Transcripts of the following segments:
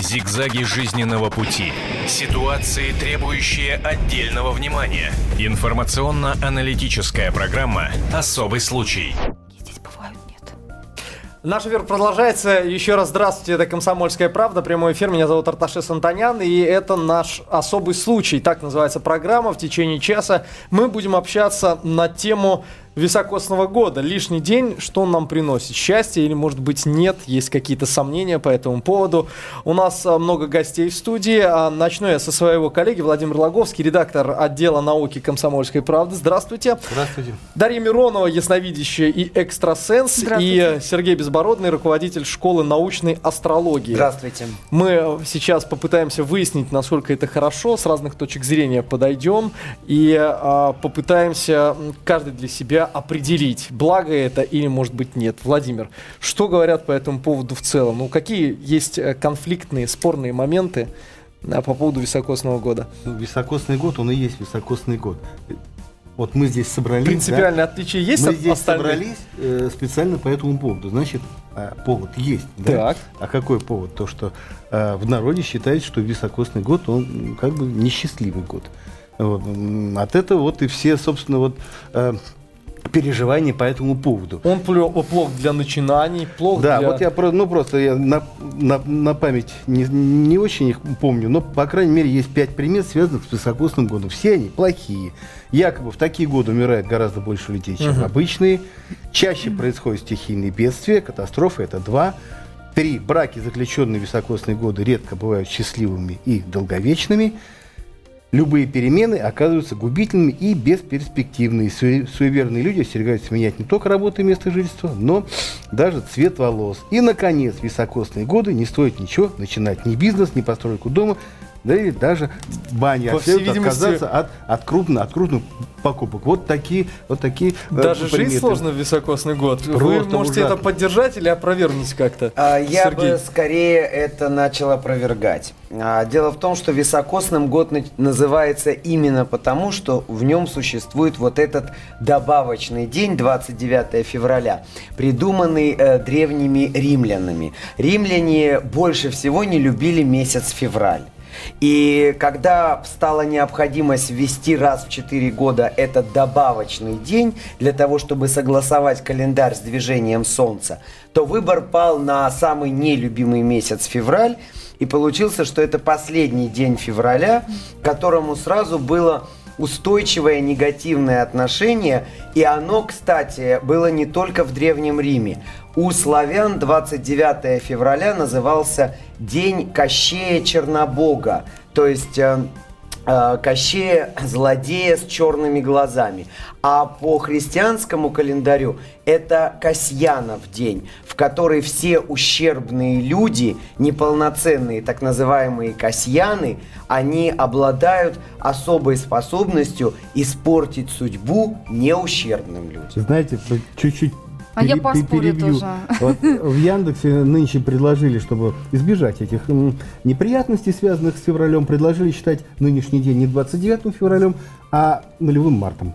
Зигзаги жизненного пути. Ситуации, требующие отдельного внимания. Информационно-аналитическая программа «Особый случай». Здесь бывают нет. Наш эфир продолжается. Еще раз здравствуйте, это «Комсомольская правда», прямой эфир. Меня зовут Арташес Антонян, и это наш особый случай. Так называется программа. В течение часа мы будем общаться на тему високосного года. Лишний день, что он нам приносит? Счастье или, может быть, нет? Есть какие-то сомнения по этому поводу. У нас а, много гостей в студии. А, начну я со своего коллеги Владимир Логовский, редактор отдела науки «Комсомольской правды». Здравствуйте. Здравствуйте. Дарья Миронова, ясновидящая и экстрасенс. И Сергей Безбородный, руководитель школы научной астрологии. Здравствуйте. Мы сейчас попытаемся выяснить, насколько это хорошо, с разных точек зрения подойдем и а, попытаемся каждый для себя определить, благо это или, может быть, нет. Владимир, что говорят по этому поводу в целом? Ну, какие есть э, конфликтные, спорные моменты а, по поводу високосного года? Ну, високосный год, он и есть високосный год. Вот мы здесь собрались. Принципиальное да? отличие есть Мы от здесь остальных? собрались э, специально по этому поводу. Значит, э, повод есть. Да? Так. А какой повод? То, что э, в народе считается, что високосный год, он как бы несчастливый год. От этого вот и все, собственно, вот э, переживания по этому поводу. Он плох для начинаний, плох Да, для... вот я ну просто я на, на, на память не, не очень их помню, но по крайней мере есть пять примет, связанных с високосным годом. Все они плохие. Якобы в такие годы умирает гораздо больше людей, чем Мгм. обычные. Чаще происходят стихийные бедствия, катастрофы. Это два. Три. Браки, заключенные в високосные годы, редко бывают счастливыми и долговечными. Любые перемены оказываются губительными и бесперспективными. Суе- Суеверные люди остерегаются менять не только работу и место жительства, но даже цвет волос. И, наконец, високосные годы не стоит ничего начинать. Ни бизнес, ни постройку дома, да и даже бани. По А всей видимости- отказаться от, от, крупно, от крупных покупок. Вот такие, вот такие э, Даже жить приметы. сложно в високосный год. Вы Просто можете ужасно. это поддержать или опровергнуть как-то? А, Я Сергей? бы скорее это начал опровергать. А, Дело в том, что високосным год на- называется именно потому, что в нем существует вот этот добавочный день, 29 февраля, придуманный э, древними римлянами. Римляне больше всего не любили месяц февраль. И когда стала необходимость ввести раз в 4 года этот добавочный день для того, чтобы согласовать календарь с движением Солнца, то выбор пал на самый нелюбимый месяц февраль. И получился, что это последний день февраля, которому сразу было устойчивое негативное отношение. И оно, кстати, было не только в Древнем Риме. У славян 29 февраля назывался День Кощея Чернобога. То есть э, э, Кощея злодея с черными глазами. А по христианскому календарю это Касьянов день, в который все ущербные люди, неполноценные так называемые касьяны, они обладают особой способностью испортить судьбу неущербным людям. Знаете, чуть-чуть А я поспорю перебью. тоже. Вот в Яндексе нынче предложили, чтобы избежать этих неприятностей, связанных с февралем, предложили считать нынешний день не 29 февралем, а нулевым мартом.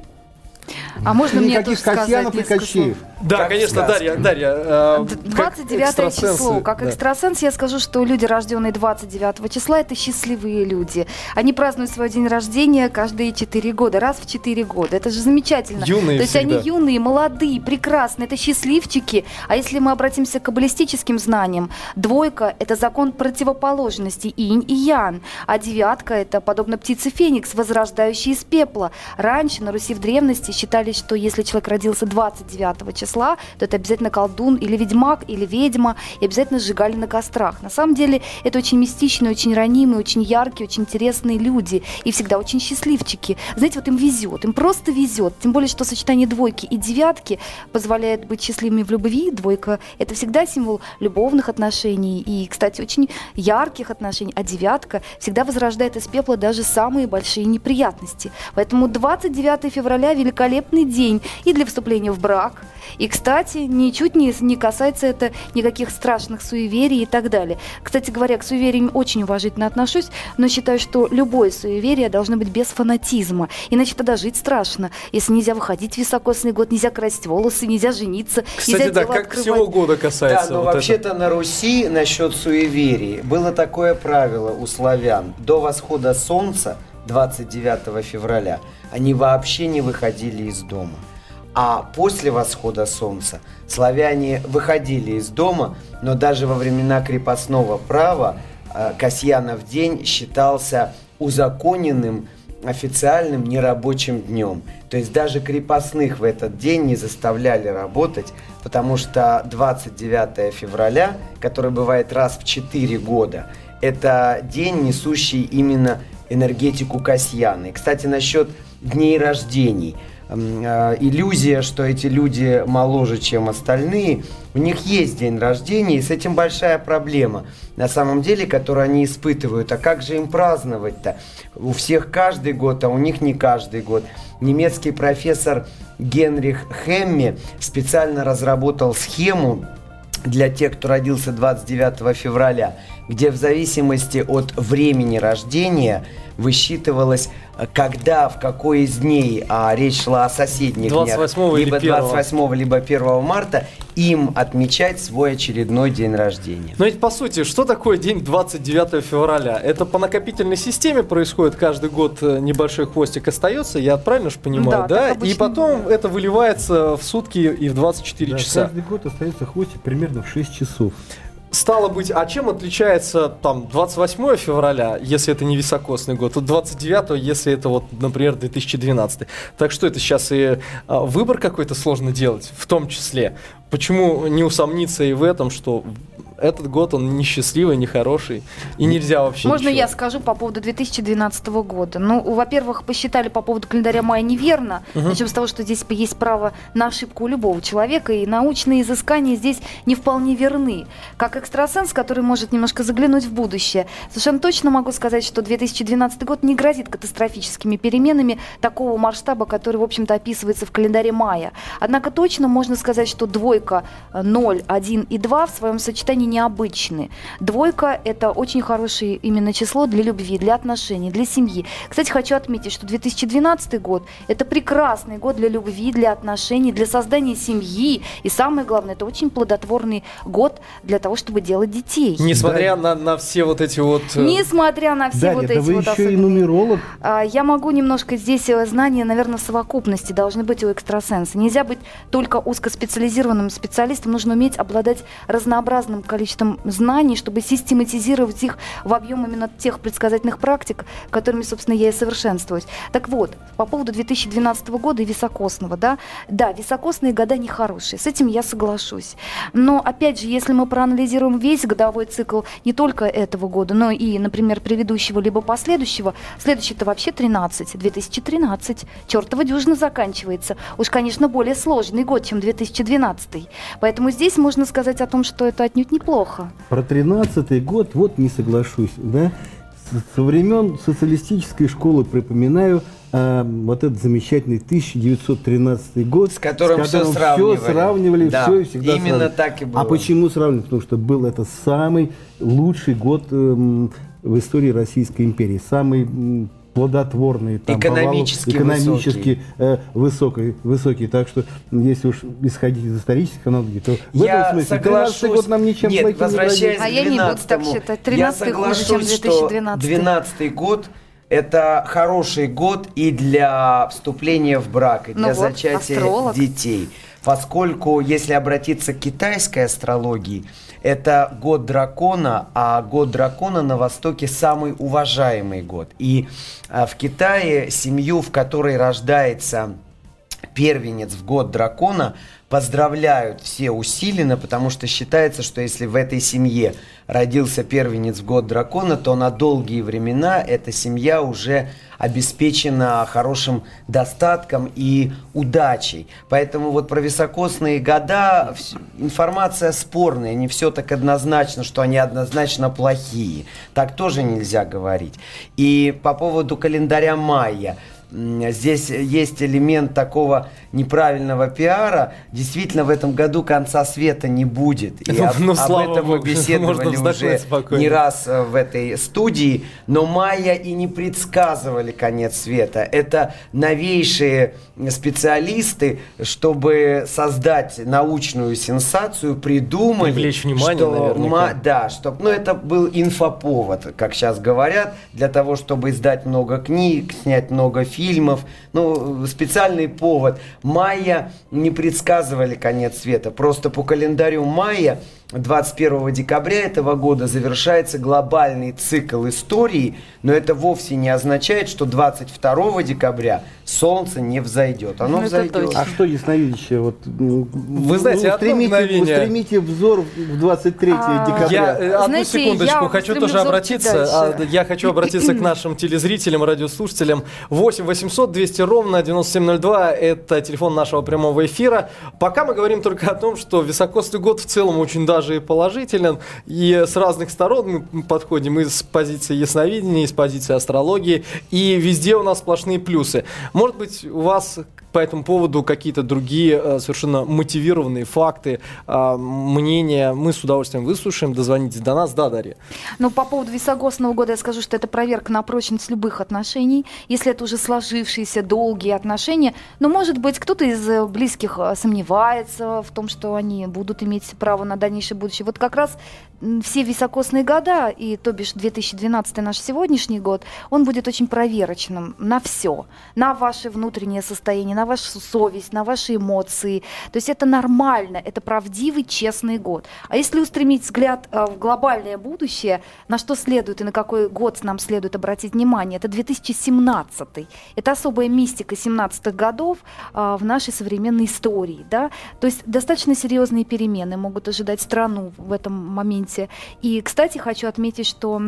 А можно мне тоже Никаких сказать и Кощеев. Да, Как конечно, сказка. Дарья, Дарья. э, как 29 экстрасенсы, число. Как да. экстрасенс я скажу, что люди, рожденные 29 числа, это счастливые люди. Они празднуют свой день рождения каждые 4 года, раз в 4 года. Это же замечательно. Юные То есть всегда. они юные, молодые, прекрасные, это счастливчики. А если мы обратимся к каббалистическим знаниям, двойка – это закон противоположности, инь и ян. А девятка – это, подобно птице Феникс, возрождающий из пепла. Раньше на Руси в древности считали, что если человек родился 29 числа, то это обязательно колдун или ведьмак, или ведьма, и обязательно сжигали на кострах. На самом деле это очень мистичные, очень ранимые, очень яркие, очень интересные люди, и всегда очень счастливчики. Знаете, вот им везет, им просто везет. Тем более, что сочетание двойки и девятки позволяет быть счастливыми в любви. Двойка – это всегда символ любовных отношений и, кстати, очень ярких отношений. А девятка всегда возрождает из пепла даже самые большие неприятности. Поэтому 29 февраля – великолепный день и для вступления в брак, и, кстати, ничуть не, не касается это никаких страшных суеверий и так далее. Кстати говоря, к суевериям очень уважительно отношусь, но считаю, что любое суеверие должно быть без фанатизма. Иначе тогда жить страшно. Если нельзя выходить в високосный год, нельзя красить волосы, нельзя жениться, Кстати, нельзя да, как открывать. всего года касается. Да, но вот вообще-то это. на Руси насчет суеверий было такое правило у славян. До восхода солнца 29 февраля они вообще не выходили из дома. А после восхода солнца славяне выходили из дома, но даже во времена крепостного права э, Касьянов день считался узаконенным официальным нерабочим днем. То есть даже крепостных в этот день не заставляли работать, потому что 29 февраля, который бывает раз в 4 года, это день, несущий именно энергетику Касьяны. Кстати, насчет дней рождений. Э, Иллюзия, что эти люди моложе, чем остальные, у них есть день рождения, и с этим большая проблема, на самом деле, которую они испытывают. А как же им праздновать-то? У всех каждый год, а у них не каждый год. Немецкий профессор Генрих Хемме специально разработал схему, для тех, кто родился 29 февраля, где в зависимости от времени рождения высчитывалось, э, когда, в какой из дней, а речь шла о соседних 28 днях, либо 1. 28 либо 1 марта, им отмечать свой очередной день рождения. Но ведь по сути, что такое день 29 февраля? Это по накопительной системе происходит каждый год э, небольшой хвостик остается, я правильно же понимаю, Да, да? И потом бывает. это выливается в сутки и в 24 Да, часа. Каждый год остается хвостик примерно в 6 часов. Стало быть, а чем отличается там 28 февраля, если это не високосный год, от 29, если это вот, например, 2012. Так что это сейчас и а, выбор какой-то сложно делать, в том числе. Почему не усомниться и в этом, что этот год он несчастливый, нехороший, и нельзя вообще Можно ничего. я скажу по поводу 2012 года? Ну, во-первых, посчитали по поводу календаря мая неверно. Начнем с того, что здесь есть право на ошибку у любого человека, и научные изыскания здесь не вполне верны. Как экстрасенс, который может немножко заглянуть в будущее, совершенно точно могу сказать, что 2012 год не грозит катастрофическими переменами такого масштаба, который, в общем-то, описывается в календаре мая. Однако точно можно сказать, что двойка э, 0, 1 и 2 в своем сочетании необычны. Двойка – это очень хорошее именно число для любви, для отношений, для семьи. Кстати, хочу отметить, что 2012 год – это прекрасный год для любви, для отношений, для создания семьи. И самое главное, это очень плодотворный год для того, чтобы делать детей. Несмотря на, на все вот эти вот... э, Несмотря на все Дарья, вот да эти вы вот еще и особенные- нумеролог. а, Я могу немножко здесь э, знания, наверное, в совокупности должны быть у экстрасенса. Нельзя быть только узкоспециализированным специалистом, нужно уметь обладать разнообразным количеством знаний, чтобы систематизировать их в объем именно тех предсказательных практик, которыми, собственно, я и совершенствуюсь. Так вот, по поводу 2012 года и високосного, да, да, високосные года нехорошие, с этим я соглашусь. Но, опять же, если мы проанализируем весь годовой цикл не только этого года, но и, например, предыдущего либо последующего, следующий-то вообще 13, 2013, чертова дюжина заканчивается. Уж, конечно, более сложный год, чем 2012. Поэтому здесь можно сказать о том, что это отнюдь неплохо. Про 13 год вот не соглашусь. Да? С- Со времен социалистической школы припоминаю а, вот этот замечательный 1913 год, С которым всё всё сравнивали. сравнивали, Да, все и всегда именно сравнивали. так и было. А почему сравнивали? Потому что был это самый лучший год эм, в истории Российской империи, самый м, плодотворный, там, Экономически повалов- экономически э, высокий, высокий. Так что, если уж исходить из исторической аналогии, то в Я этом смысле 13 соглашусь. год нам ничем Нет, плохим не возвращаясь грозит. А я не буду так 12-му, считать. я 13-й хуже, чем соглашусь, что 2012. 12 год это хороший год и для вступления в брак, и Ну для вот, зачатия астролог. детей. Поскольку, если обратиться к китайской астрологии, это год дракона, а год дракона на Востоке самый уважаемый год. И а, в Китае семью, в которой рождается первенец в год дракона поздравляют все усиленно, потому что считается, что если в этой семье родился первенец в год дракона, то на долгие времена эта семья уже обеспечена хорошим достатком и удачей. Поэтому вот про високосные года информация спорная, не все так однозначно, что они однозначно плохие. Так тоже нельзя говорить. И по поводу календаря майя. Здесь есть элемент такого неправильного пиара. Действительно, в этом году конца света не будет. И Ну, об, ну, об этом мы беседовали уже спокойно. не раз э, в этой студии. Но майя и не предсказывали конец света. Это новейшие специалисты, чтобы создать научную сенсацию, придумали, Привлечь внимание, что наверняка. да, чтобы, ну это был инфоповод, как сейчас говорят, для того, чтобы издать много книг, снять много фильмов, ну специальный повод. Майя не предсказывали конец света, просто по календарю майя 21 декабря этого года завершается глобальный цикл истории, но это вовсе не означает, что 22 декабря солнце не взойдет. Оно Ну, взойдет. точно. А что ясновидящее? Вот, ну, Вы знаете, устремите, мгновение. устремите взор в 23 А, декабря. Я э, одну Знаете, секундочку я хочу тоже обратиться. а, я хочу обратиться к нашим телезрителям, радиослушателям. 8 800 200 ровно 9702 это телефон нашего прямого эфира. Пока мы говорим только о том, что високосный год в целом очень даже и положителен. И с разных сторон мы подходим и с позиции ясновидения, и с позиции астрологии. И везде у нас сплошные плюсы. Может быть, у вас по этому поводу какие-то другие э, совершенно мотивированные факты, э, мнения. Мы с удовольствием выслушаем. Дозвонитесь до нас. Да, Дарья. Ну, по поводу висогосного года я скажу, что это проверка на прочность любых отношений. Если это уже сложившиеся долгие отношения, но, может быть, кто-то из э, близких сомневается в том, что они будут иметь право на дальнейшее будущее. Вот как раз все високосные года, и то бишь 2012 наш сегодняшний год, он будет очень проверочным на все. На ваше внутреннее состояние, на вашу совесть, на ваши эмоции. То есть это нормально, это правдивый, честный год. А если устремить взгляд э, в глобальное будущее, на что следует и на какой год нам следует обратить внимание, это 2017. Это особая мистика 17-х годов э, в нашей современной истории. Да? То есть достаточно серьезные перемены могут ожидать страну в этом моменте. И, кстати, хочу отметить, что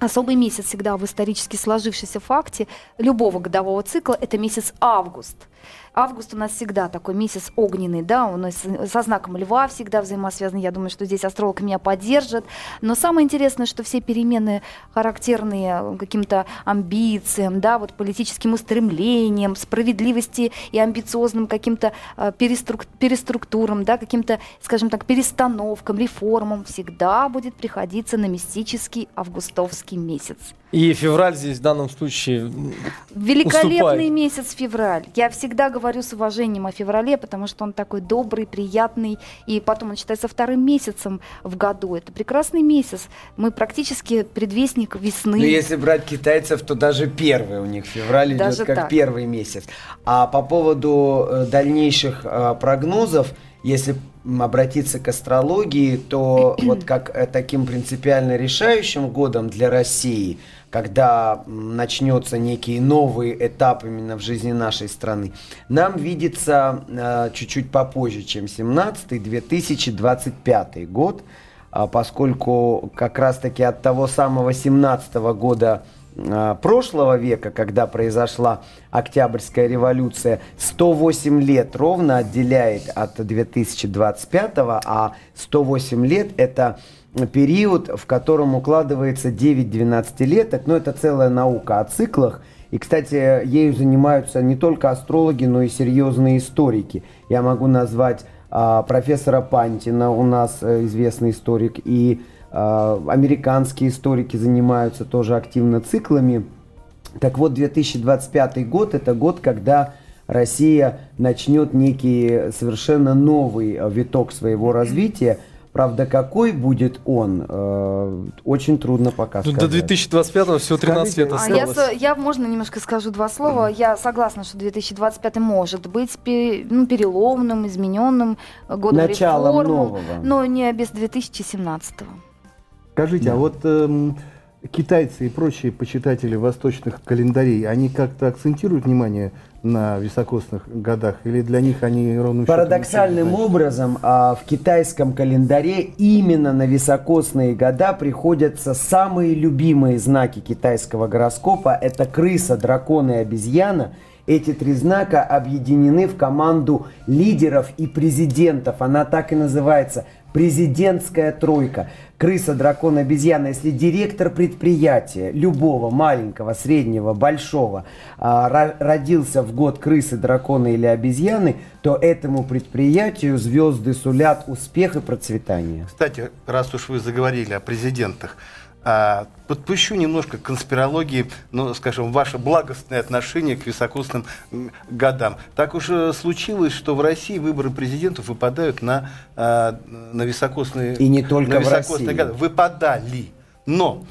Особый месяц всегда в исторически сложившейся факте любого годового цикла – это месяц август. Август у нас всегда такой месяц огненный, да, у нас со знаком льва всегда взаимосвязан. Я думаю, что здесь астролог меня поддержит. Но самое интересное, что все перемены, характерные каким-то амбициям, да, вот политическим устремлениям, справедливости и амбициозным каким-то э, переструк- переструктурам, да, каким-то, скажем так, перестановкам, реформам, всегда будет приходиться на мистический августовский месяц. И февраль здесь в данном случае Великолепный Уступает. месяц февраль. Я всегда говорю с уважением о феврале, потому что он такой добрый, приятный, и потом он считается вторым месяцем в году. Это прекрасный месяц. Мы практически предвестник весны. Ну, если брать китайцев, то даже первый у них февраль идет Даже как так. первый месяц. А по поводу э, дальнейших э, прогнозов, если обратиться к астрологии, то вот как э, таким принципиально решающим годом для России, когда начнется некий новый этап именно в жизни нашей страны, нам видится э, чуть-чуть попозже, чем 17-й, 2025 год, а, поскольку как раз-таки от того самого 17 года а, прошлого века, когда произошла Октябрьская революция, 108 лет ровно отделяет от 2025, а 108 лет это период, в котором укладывается 9-12 леток, но это целая наука о циклах, и, кстати, ею занимаются не только астрологи, но и серьезные историки. Я могу назвать а, профессора Пантина, у нас э, известный историк, и а, американские историки занимаются тоже активно циклами. Так вот, 2025 год – это год, когда Россия начнет некий совершенно новый э, виток своего развития. Правда, какой будет он, э, очень трудно пока до сказать. 2025 всего 13 лет А я, осталось. я, можно немножко скажу два слова. Я согласна, что 2025 может быть пе- ну, переломным, измененным э, годом Началом реформ, нового. но не без 2017. Скажите, а вот эм, китайцы и прочие почитатели восточных календарей, они как-то акцентируют внимание на високосных годах? Или для них они ровно Парадоксальным образом а, в китайском календаре именно на високосные года приходятся самые любимые знаки китайского гороскопа. Это крыса, дракон и обезьяна. Эти три знака объединены в команду лидеров и президентов. Она так и называется президентская тройка. Крыса, дракон, обезьяна. Если директор предприятия, любого, маленького, среднего, большого, а, родился в год крысы, дракона или обезьяны, то этому предприятию звезды сулят успех и процветание. Кстати, раз уж вы заговорили о президентах, а, подпущу немножко конспирологии, ну, скажем, ваше благостное отношение к високосным годам. Так уж э, случилось, что в России выборы президентов выпадают на, а, на високосные, И не только на високосные годы. Выпадали. Но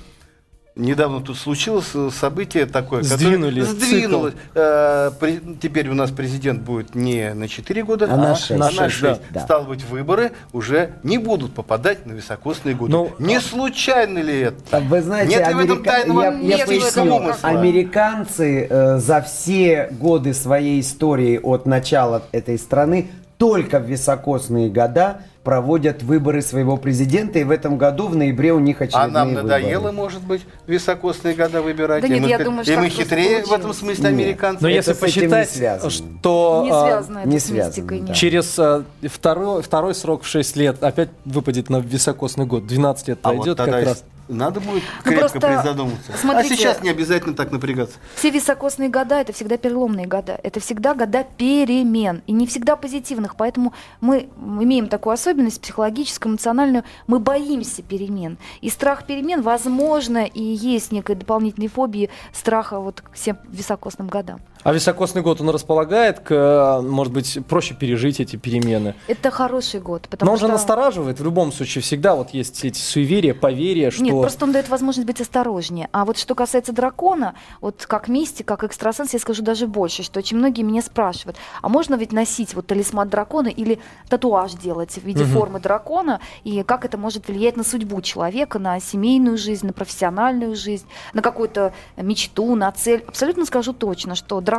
Недавно тут случилось э, событие такое, Сдвинули которое сдвинулось. Э, при, теперь у нас президент будет не на 4 года, а, а на 6. На 6. Да. Да. Стало быть, выборы уже не будут попадать на високосные годы. Ну, не случайно ли это? Вы знаете, Нет Америка... в этом тайного я, я поясню, американцы э, за все годы своей истории от начала этой страны только в високосные года проводят выборы своего президента, и в этом году в ноябре у них очередные А нам надоело, выборы. может быть, високосные года выбирать? Да нет, и мы, я думаю, что и мы хитрее в этом смысле нет. американцы? Но если посчитать, не что не связано, не связано да. через а, второй, второй срок в 6 лет опять выпадет на високосный год, 12 лет а пройдет вот как раз. Надо будет ну, крепко призадуматься. Смотрите, а сейчас не обязательно так напрягаться. Все високосные года – это всегда переломные года. Это всегда года перемен. И не всегда позитивных. Поэтому мы имеем такую особенность психологическую, эмоциональную. Мы боимся перемен. И страх перемен, возможно, и есть некая дополнительная фобия страха вот к всем високосным годам. А високосный год, он располагает к, может быть, проще пережить эти перемены? Это хороший год. Потому Но он что... же настораживает в любом случае. Всегда вот есть эти суеверия, поверья, что... Нет, просто он дает возможность быть осторожнее. А вот что касается дракона, вот как мистик, как экстрасенс, я скажу даже больше, что очень многие меня спрашивают, а можно ведь носить вот талисман дракона или татуаж делать в виде угу. формы дракона, и как это может влиять на судьбу человека, на семейную жизнь, на профессиональную жизнь, на какую-то мечту, на цель. Абсолютно скажу точно, что дракон,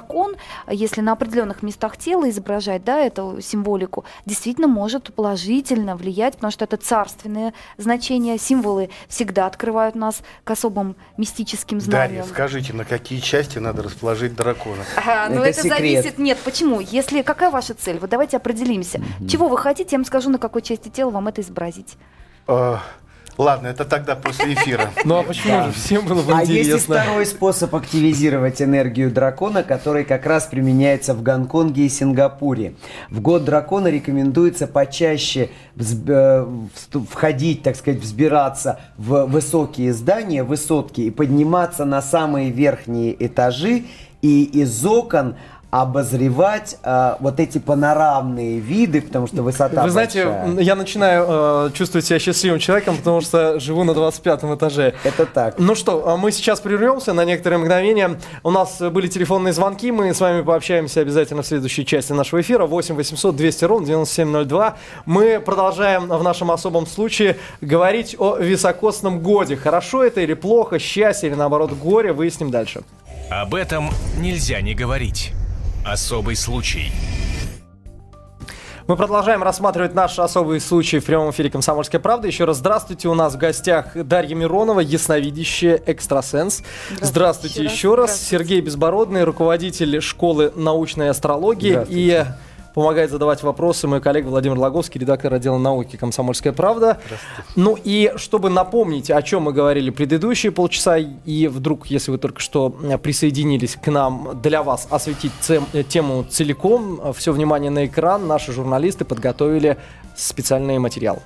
если на определенных местах тела изображать да, эту символику, действительно может положительно влиять, потому что это царственное значение, символы всегда открывают нас к особым мистическим знаниям. Дарья, скажите, на какие части надо расположить дракона? Ага, ну это, это зависит. Нет, почему? Если какая ваша цель? Вот давайте определимся. Mm-hmm. Чего вы хотите, я вам скажу, на какой части тела вам это изобразить. Uh... Ладно, это тогда после эфира. Ну а почему же? Всем было бы интересно. А есть второй способ активизировать энергию дракона, который как раз применяется в Гонконге и Сингапуре. В год дракона рекомендуется почаще э, входить, так сказать, взбираться в высокие здания, высотки и подниматься на самые верхние этажи и из окон обозревать э, вот эти панорамные виды, потому что высота Вы знаете, большая. я начинаю э, чувствовать себя счастливым человеком, потому что живу на 25 этаже. Это так. Ну что, а мы сейчас прервемся на некоторые мгновения. У нас были телефонные звонки, мы с вами пообщаемся обязательно в следующей части нашего эфира. 8 800 200 ровно 9702. Мы продолжаем в нашем особом случае говорить о високосном годе. Хорошо это или плохо, счастье или наоборот горе, выясним дальше. Об этом нельзя не говорить. Особый случай. Мы продолжаем рассматривать наш особый случай в прямом эфире «Комсомольская правда». Еще раз здравствуйте. У нас в гостях Дарья Миронова, ясновидящая экстрасенс. Здравствуйте, здравствуйте еще раз. Здравствуйте. Сергей Безбородный, руководитель школы научной астрологии. И помогает задавать вопросы мой коллега Владимир Логовский, редактор отдела науки «Комсомольская правда». Ну и чтобы напомнить, о чем мы говорили предыдущие полчаса, и вдруг, если вы только что присоединились к нам, для вас осветить тему целиком, все внимание на экран, наши журналисты подготовили специальный материал.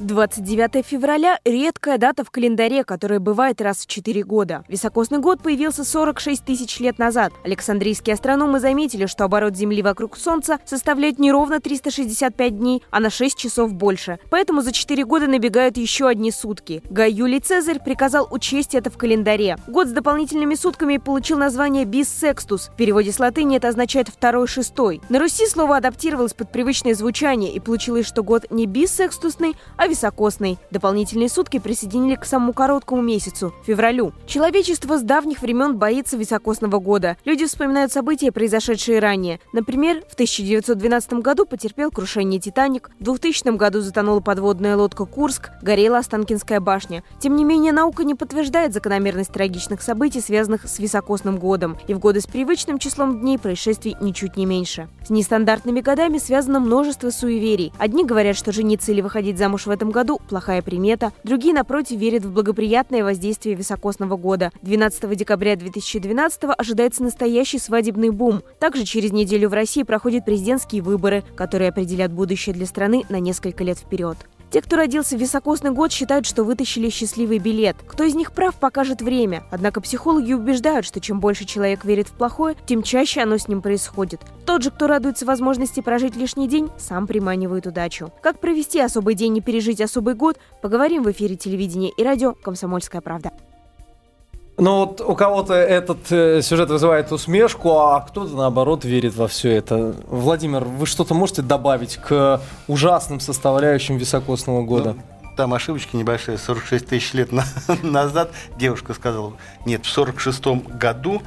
29 февраля – редкая дата в календаре, которая бывает раз в 4 года. Високосный год появился 46 тысяч лет назад. Александрийские астрономы заметили, что оборот Земли вокруг Солнца составляет не ровно 365 дней, а на 6 часов больше. Поэтому за 4 года набегают еще одни сутки. Гай Юлий Цезарь приказал учесть это в календаре. Год с дополнительными сутками получил название «биссекстус». В переводе с латыни это означает «второй шестой». На Руси слово адаптировалось под привычное звучание и получилось, что год не биссекстусный, а високосный. Дополнительные сутки присоединили к самому короткому месяцу – февралю. Человечество с давних времен боится високосного года. Люди вспоминают события, произошедшие ранее. Например, в 1912 году потерпел крушение «Титаник», в 2000 году затонула подводная лодка «Курск», горела Останкинская башня. Тем не менее, наука не подтверждает закономерность трагичных событий, связанных с високосным годом. И в годы с привычным числом дней происшествий ничуть не меньше. С нестандартными годами связано множество суеверий. Одни говорят, что жениться или выходить замуж в этом году – плохая примета. Другие, напротив, верят в благоприятное воздействие високосного года. 12 декабря 2012 ожидается настоящий свадебный бум. Также через неделю в России проходят президентские выборы, которые определят будущее для страны на несколько лет вперед. Те, кто родился в високосный год, считают, что вытащили счастливый билет. Кто из них прав, покажет время. Однако психологи убеждают, что чем больше человек верит в плохое, тем чаще оно с ним происходит. Тот же, кто радуется возможности прожить лишний день, сам приманивает удачу. Как провести особый день и пережить особый год, поговорим в эфире телевидения и радио «Комсомольская правда». Ну вот у кого-то этот э, сюжет вызывает усмешку, а кто-то наоборот верит во все это. Владимир, вы что-то можете добавить к ужасным составляющим високосного года? Ну, там ошибочка небольшая, 46 тысяч лет на, назад девушка сказала, нет, в 46 году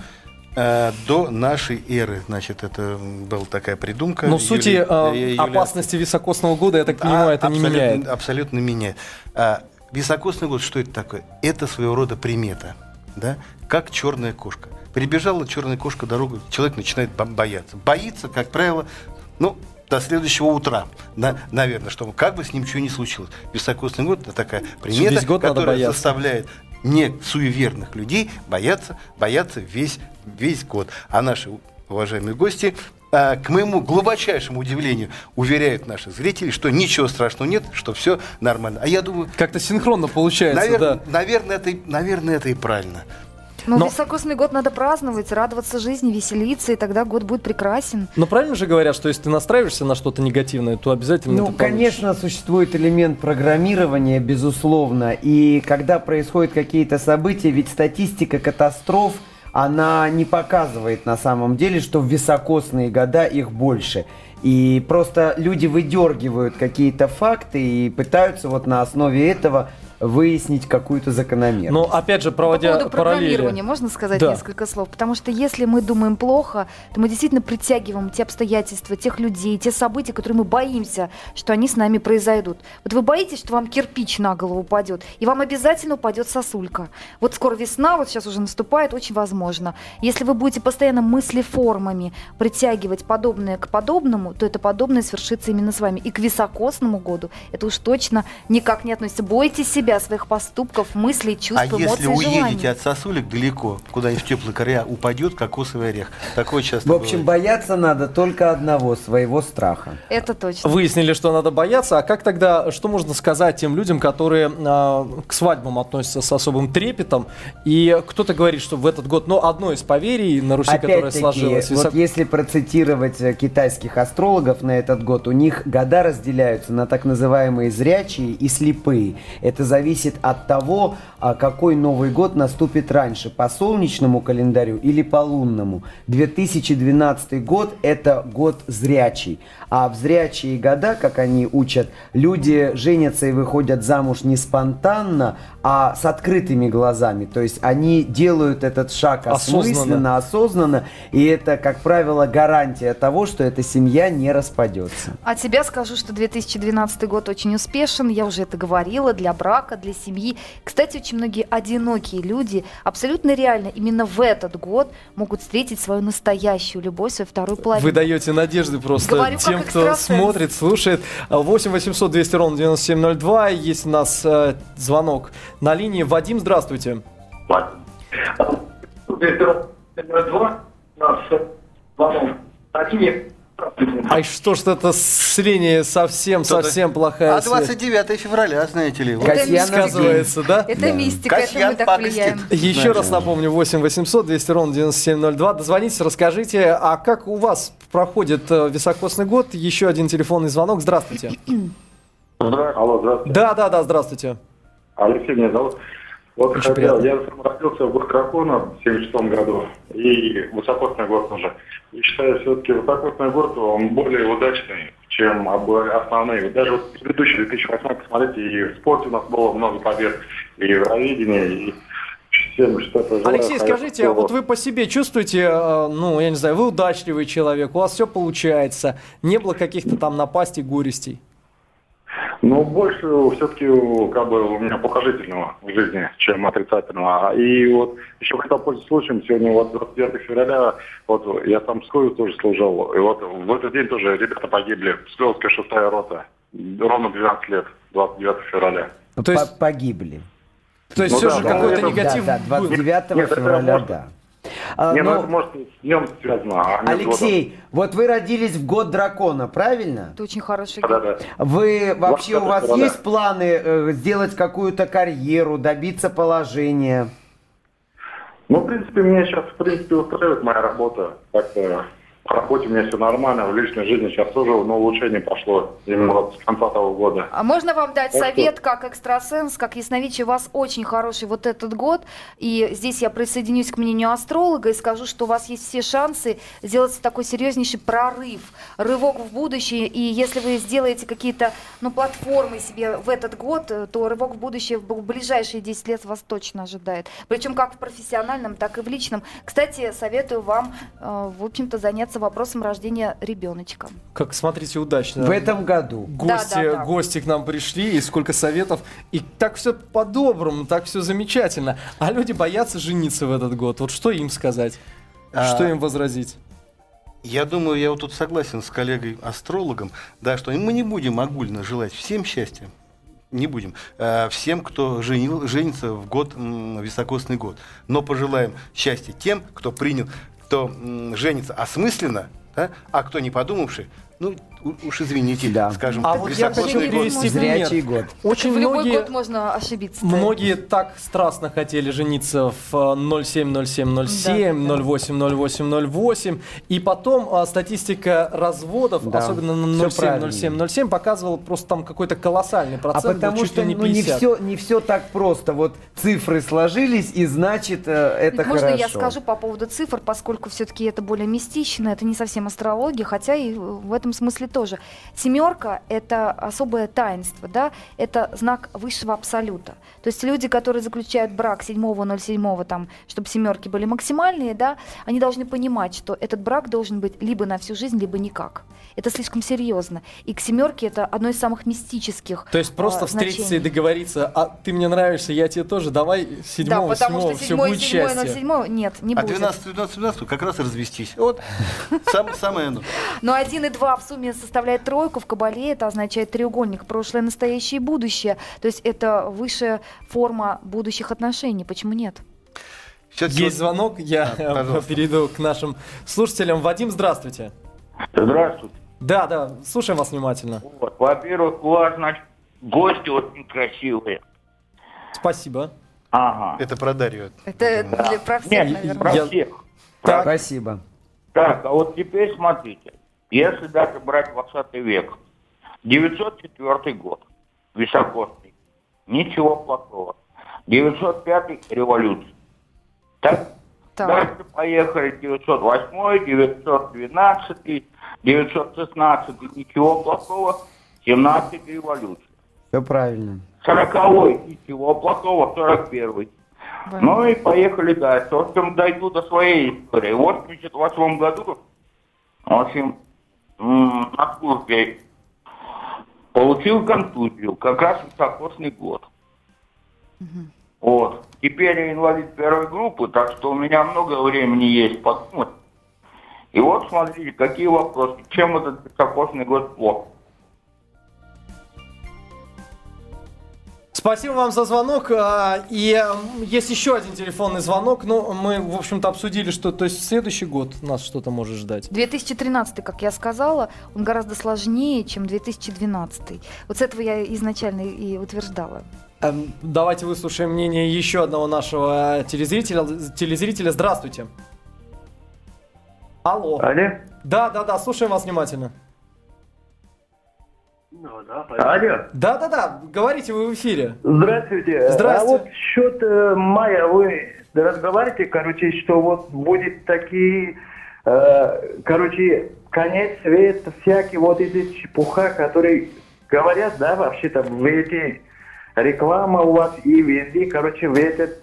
э, до нашей эры, значит, это была такая придумка. Но в сути э, опасности високосного года, я так понимаю, а, это не меняет. Абсолютно меняет. А, високосный год, что это такое? Это своего рода примета да, как черная кошка. Прибежала черная кошка дорогу, человек начинает бояться. Боится, как правило, ну, до следующего утра, да, наверное, чтобы как бы с ним ничего не случилось. Високосный год – это такая примета, год которая заставляет не суеверных людей бояться, бояться весь, весь год. А наши уважаемые гости к моему глубочайшему удивлению, уверяют наши зрители, что ничего страшного нет, что все нормально. А я думаю... Как-то синхронно получается, наверное, да. Наверное, это, наверное, это и правильно. Но, Но високосный год надо праздновать, радоваться жизни, веселиться, и тогда год будет прекрасен. Но правильно же говорят, что если ты настраиваешься на что-то негативное, то обязательно Ну, конечно, существует элемент программирования, безусловно. И когда происходят какие-то события, ведь статистика катастроф – она не показывает на самом деле, что в високосные года их больше. И просто люди выдергивают какие-то факты и пытаются вот на основе этого выяснить какую-то закономерность. Но опять же, проводя По поводу программирования, можно сказать да. несколько слов? Потому что если мы думаем плохо, то мы действительно притягиваем те обстоятельства, тех людей, те события, которые мы боимся, что они с нами произойдут. Вот вы боитесь, что вам кирпич на голову упадет, и вам обязательно упадет сосулька. Вот скоро весна, вот сейчас уже наступает, очень возможно. Если вы будете постоянно мыслеформами притягивать подобное к подобному, то это подобное свершится именно с вами. И к високосному году это уж точно никак не относится. Бойтесь себя, себя, своих поступков, мыслей, чувств, а эмоций, если уедете желаний. от сосулек далеко, куда-нибудь в теплый края, упадет кокосовый орех. Такое часто В общем, бывает. бояться надо только одного, своего страха. Это точно. Выяснили, что надо бояться. А как тогда, что можно сказать тем людям, которые э, к свадьбам относятся с особым трепетом? И кто-то говорит, что в этот год, ну, одно из поверий на Руси, которое сложилось. Вот висок... если процитировать э, китайских астрологов на этот год, у них года разделяются на так называемые зрячие и слепые. Это зависит от того, а какой Новый год наступит раньше, по солнечному календарю или по лунному. 2012 год – это год зрячий. А в зрячие года, как они учат, люди женятся и выходят замуж не спонтанно, а с открытыми глазами. То есть они делают этот шаг осмысленно, осознанно, осознанно и это, как правило, гарантия того, что эта семья не распадется. А тебя скажу, что 2012 год очень успешен, я уже это говорила, для брака, для семьи. Кстати, очень многие одинокие люди абсолютно реально именно в этот год могут встретить свою настоящую любовь, свою вторую половину. Вы даете надежды просто Говорю, тем, кто смотрит, слушает. 8 800 200 ровно 9702. Есть у нас э, звонок на линии. Вадим, здравствуйте. Ай, что ж это с линии совсем, совсем плохая А 29 февраля, знаете ли. Касьян сказывается, да? Это да. мистика, Касьян это мы так влияем. Еще Знаете. раз напомню, 8 800 200 ровно 9702. Дозвонитесь, расскажите, а как у вас проходит э, високосный год? Еще один телефонный звонок. Здравствуйте. Здравствуйте. Алло, здравствуйте. Да, да, да, здравствуйте. Алексей меня зовут. Вот Очень хотел, я сам родился в Буркракона в 76 году, и высокосный год уже. И считаю, все-таки высокосный год, он более удачный, чем основные. Даже вот предыдущий 2008 посмотрите, и в спорте у нас было много побед, и в Евровидении, и всем что-то желаю Алексей, скажите, а вот вы по себе чувствуете, э, ну, я не знаю, вы удачливый человек, у вас все получается, не было каких-то там напастей, горестей? Ну, больше все-таки как бы у меня положительного в жизни, чем отрицательного. А, И вот еще хотел пользоваться случаем, сегодня вот 29 февраля, вот я сам в Пскове тоже служил, и вот в этот день тоже ребята погибли, Псковская шестая рота, ровно 12 лет, 29 февраля. Ну, то есть, По- Погибли. то есть ну все да, же да, какой-то это- негатив Да, да, был. 29 Нет, это февраля, да. А, не, ну, ну, это может с днем связано, а не с годом. Алексей, вот вы родились в год дракона, правильно? Это очень хороший Да, год. да. Вы вообще, у 20 вас февраля. есть планы э, сделать какую-то карьеру, добиться положения? Ну, в принципе, меня сейчас, в принципе, устраивает моя работа. Так-то по работе у меня все нормально, в личной жизни сейчас тоже на улучшение пошло именно вот с конца того года. А можно вам дать Так совет как экстрасенс, как ясновидящий? У вас очень хороший вот этот год. И здесь я присоединюсь к мнению астролога и скажу, что у вас есть все шансы сделать такой серьезнейший прорыв, рывок в будущее. И если вы сделаете какие-то ну, платформы себе в этот год, то рывок в будущее в ближайшие 10 лет вас точно ожидает. Причем как в профессиональном, так и в личном. Кстати, советую вам, э, в общем-то, заняться вопросом рождения ребеночка. Как, смотрите, удачно. В этом году. Гости, Да, да, да. гости к нам пришли, и сколько советов. И так все по-доброму, так все замечательно. А люди боятся жениться в этот год. Вот что им сказать? А, Что им возразить? Я думаю, я вот тут согласен с коллегой-астрологом, да, что мы не будем огульно желать всем счастья, не будем, э, всем, кто женил, женится в год, м, високосный год. Но пожелаем счастья тем, кто принял, кто женится осмысленно, да, а кто не подумавший, ну, у- уж извините, Да. скажем, А вот я хочу Жениться год. привести Зрячий пример. год. Очень в любой многие... год можно ошибиться. Многие так страстно хотели жениться в э, 070707, Да, да. 080808, и потом а, статистика разводов, Да, особенно на всё правильно. 070707, показывала просто там какой-то колоссальный А процент, был потому чуть что ли не ну, не 50. все, не все так просто. Вот цифры сложились, и значит, э, это Можно хорошо. я скажу по поводу цифр, поскольку все-таки это более мистично, это не совсем астрология, хотя и в этом смысле тоже. Семерка – это особое таинство, да, это знак высшего абсолюта. То есть люди, которые заключают брак 7-07, там, чтобы семерки были максимальные, да, они должны понимать, что этот брак должен быть либо на всю жизнь, либо никак. Это слишком серьезно. И к семерке это одно из самых мистических То есть просто а, встретиться значений. и договориться, а ты мне нравишься, я тебе тоже, давай Да, седьмого, потому что все седьмой, будет седьмой, счастье. ноль седьмой, нет, не А будет. 12, 12, 12 как раз и развестись. Вот, сам- самое оно. Но 1 и 2 в сумме составляет тройку. В Кабале это означает треугольник. Прошлое, настоящее и будущее. То есть это высшая форма будущих отношений. Почему нет? Всё-таки Есть звонок, я Да, пожалуйста. перейду к нашим слушателям. Вадим, здравствуйте. Здравствуйте. Да, да, слушаем вас внимательно. Вот. Во-первых, у вас, значит, гости очень красивые. Спасибо. Ага. Это про Дарью. Это Да. для про всех, Нет, наверное. про Я- всех. Так. Спасибо. Так, а вот теперь смотрите. Если даже брать 20 век, 904 год, високосный, ничего плохого. 905 революция. Так? Так. Дальше поехали 908, 912, 916, ничего плохого. 17 революция. Все правильно. 40 ничего плохого, 41 Ну и поехали дальше. В общем, дойду до своей истории. В 88 году, в общем, на службе получил контузию, как раз високосный год. Вот. Теперь я инвалид первой группы, так что у меня много времени есть подумать. И вот смотрите, какие вопросы. Чем этот високосный год плох? Спасибо вам за звонок. а, И есть еще один телефонный звонок. Ну, мы, в общем-то, обсудили, что то есть следующий год нас что-то может ждать. 2013, как я сказала, он гораздо сложнее, чем 2012. Вот с этого я изначально и утверждала. Эм, Давайте выслушаем мнение еще одного нашего телезрителя. Телезрителя, здравствуйте. Алло. Алло? Да, да, да, слушаем вас внимательно. Алло. Да, да, да, говорите вы в эфире. Здравствуйте. Здрасте. А вот счет э, мая вы разговариваете, короче, что вот будет такие э, короче, конец света, всякие вот эти чепуха, которые говорят, да, вообще-то в эти реклама у вас и везде, короче, в этот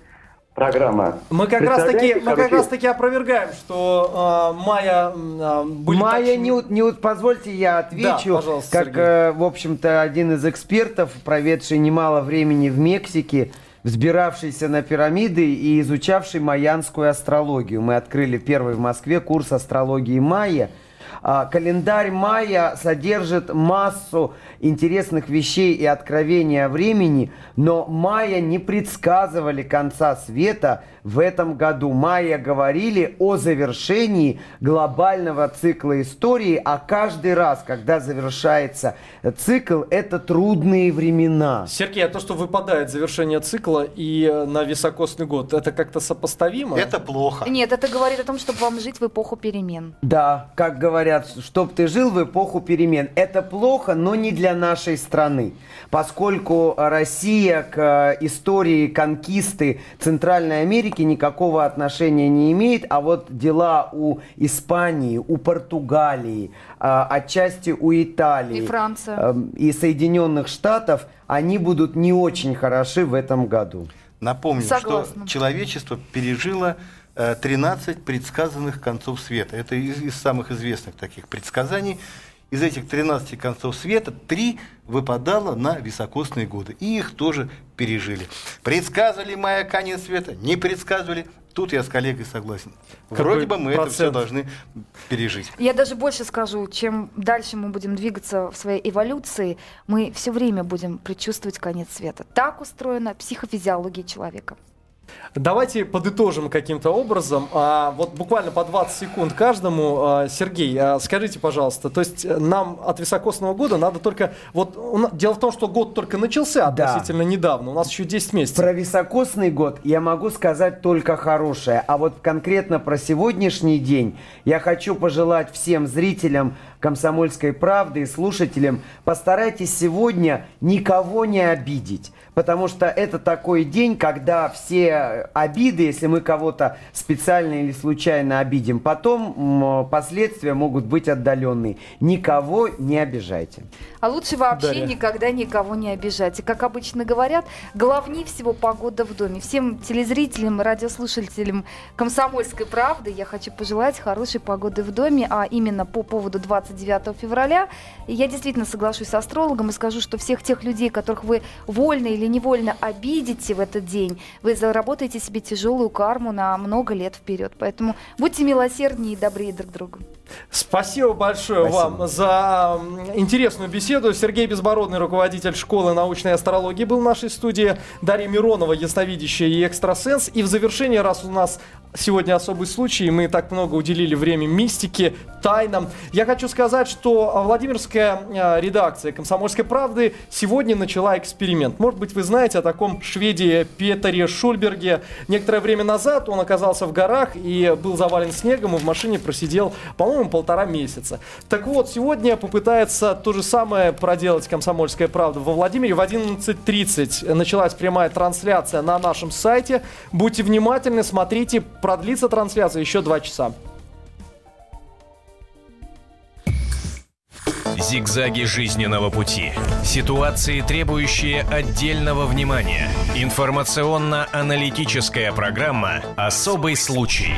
программа. Мы как раз таки, мы как раз таки опровергаем, что э, Майя э, будет Майя, очень... не, не позвольте я отвечу, да, пожалуйста, как, э, в общем-то, один из экспертов, проведший немало времени в Мексике, взбиравшийся на пирамиды и изучавший майянскую астрологию. Мы открыли первый в Москве курс астрологии майя – календарь мая содержит массу интересных вещей и откровения времени, но майя не предсказывали конца света в этом году. Майя говорили о завершении глобального цикла истории, а каждый раз, когда завершается цикл, это трудные времена. Сергей, а то, что выпадает завершение цикла и э, на високосный год, это как-то сопоставимо? Это плохо. Нет, это говорит о том, чтобы вам жить в эпоху перемен. Да, как говорят, чтобы ты жил в эпоху перемен. Это плохо, но не для нашей страны, поскольку Россия к э, истории конкисты Центральной Америки никакого отношения не имеет, а вот дела у Испании, у Португалии, э, отчасти у Италии и, Франция. Э, и Соединенных Штатов, они будут не очень хороши в этом году. Напомню, Согласна. что человечество пережило 13 предсказанных концов света. Это из, из самых известных таких предсказаний. Из этих 13 концов света три выпадало на високосные годы. И их тоже пережили. Предсказывали майя конец света? Не предсказывали? Тут я с коллегой согласен. Какой Вроде бы мы процент? это все должны пережить. Я даже больше скажу, чем дальше мы будем двигаться в своей эволюции, мы все время будем предчувствовать конец света. Так устроена психофизиология человека. Давайте подытожим каким-то образом. А, вот буквально по 20 секунд каждому. А, Сергей, а, скажите, пожалуйста, то есть нам от високосного года надо только... Вот дело в том, что год только начался относительно да. недавно. У нас еще 10 месяцев. Про високосный год я могу сказать только хорошее. А вот конкретно про сегодняшний день я хочу пожелать всем зрителям «Комсомольской правды» и слушателям, постарайтесь сегодня никого не обидеть. Потому что это такой день, когда все обиды, если мы кого-то специально или случайно обидим, потом последствия могут быть отдаленные. Никого не обижайте. А лучше вообще Дарья. никогда никого не обижать. И, как обычно говорят, главнее всего погода в доме. Всем телезрителям и радиослушателям «Комсомольской правды» я хочу пожелать хорошей погоды в доме, а именно по поводу 29 февраля. И я действительно соглашусь с астрологом и скажу, что всех тех людей, которых вы вольно или невольно обидите в этот день, вы заработаете себе тяжелую карму на много лет вперед. Поэтому будьте милосерднее и добрее друг к другу. Спасибо большое Спасибо. вам за интересную беседу. Сергей Безбородный, руководитель школы научной астрологии, был в нашей студии. Дарья Миронова, ясновидящая и экстрасенс. И в завершение, раз у нас сегодня особый случай, мы так много уделили время мистике, тайнам. Я хочу сказать, что Владимирская а, редакция «Комсомольской правды» сегодня начала эксперимент. Может быть, вы знаете о таком шведе Петере Шульберге. Некоторое время назад он оказался в горах и был завален снегом, и в машине просидел, по-моему, полтора месяца. Так вот, сегодня попытается то же самое проделать «Комсомольская правда» во Владимире. В 11.30 началась прямая трансляция на нашем сайте. Будьте внимательны, смотрите продлится трансляция еще два часа. Зигзаги жизненного пути. Ситуации, требующие отдельного внимания. Информационно-аналитическая программа «Особый случай».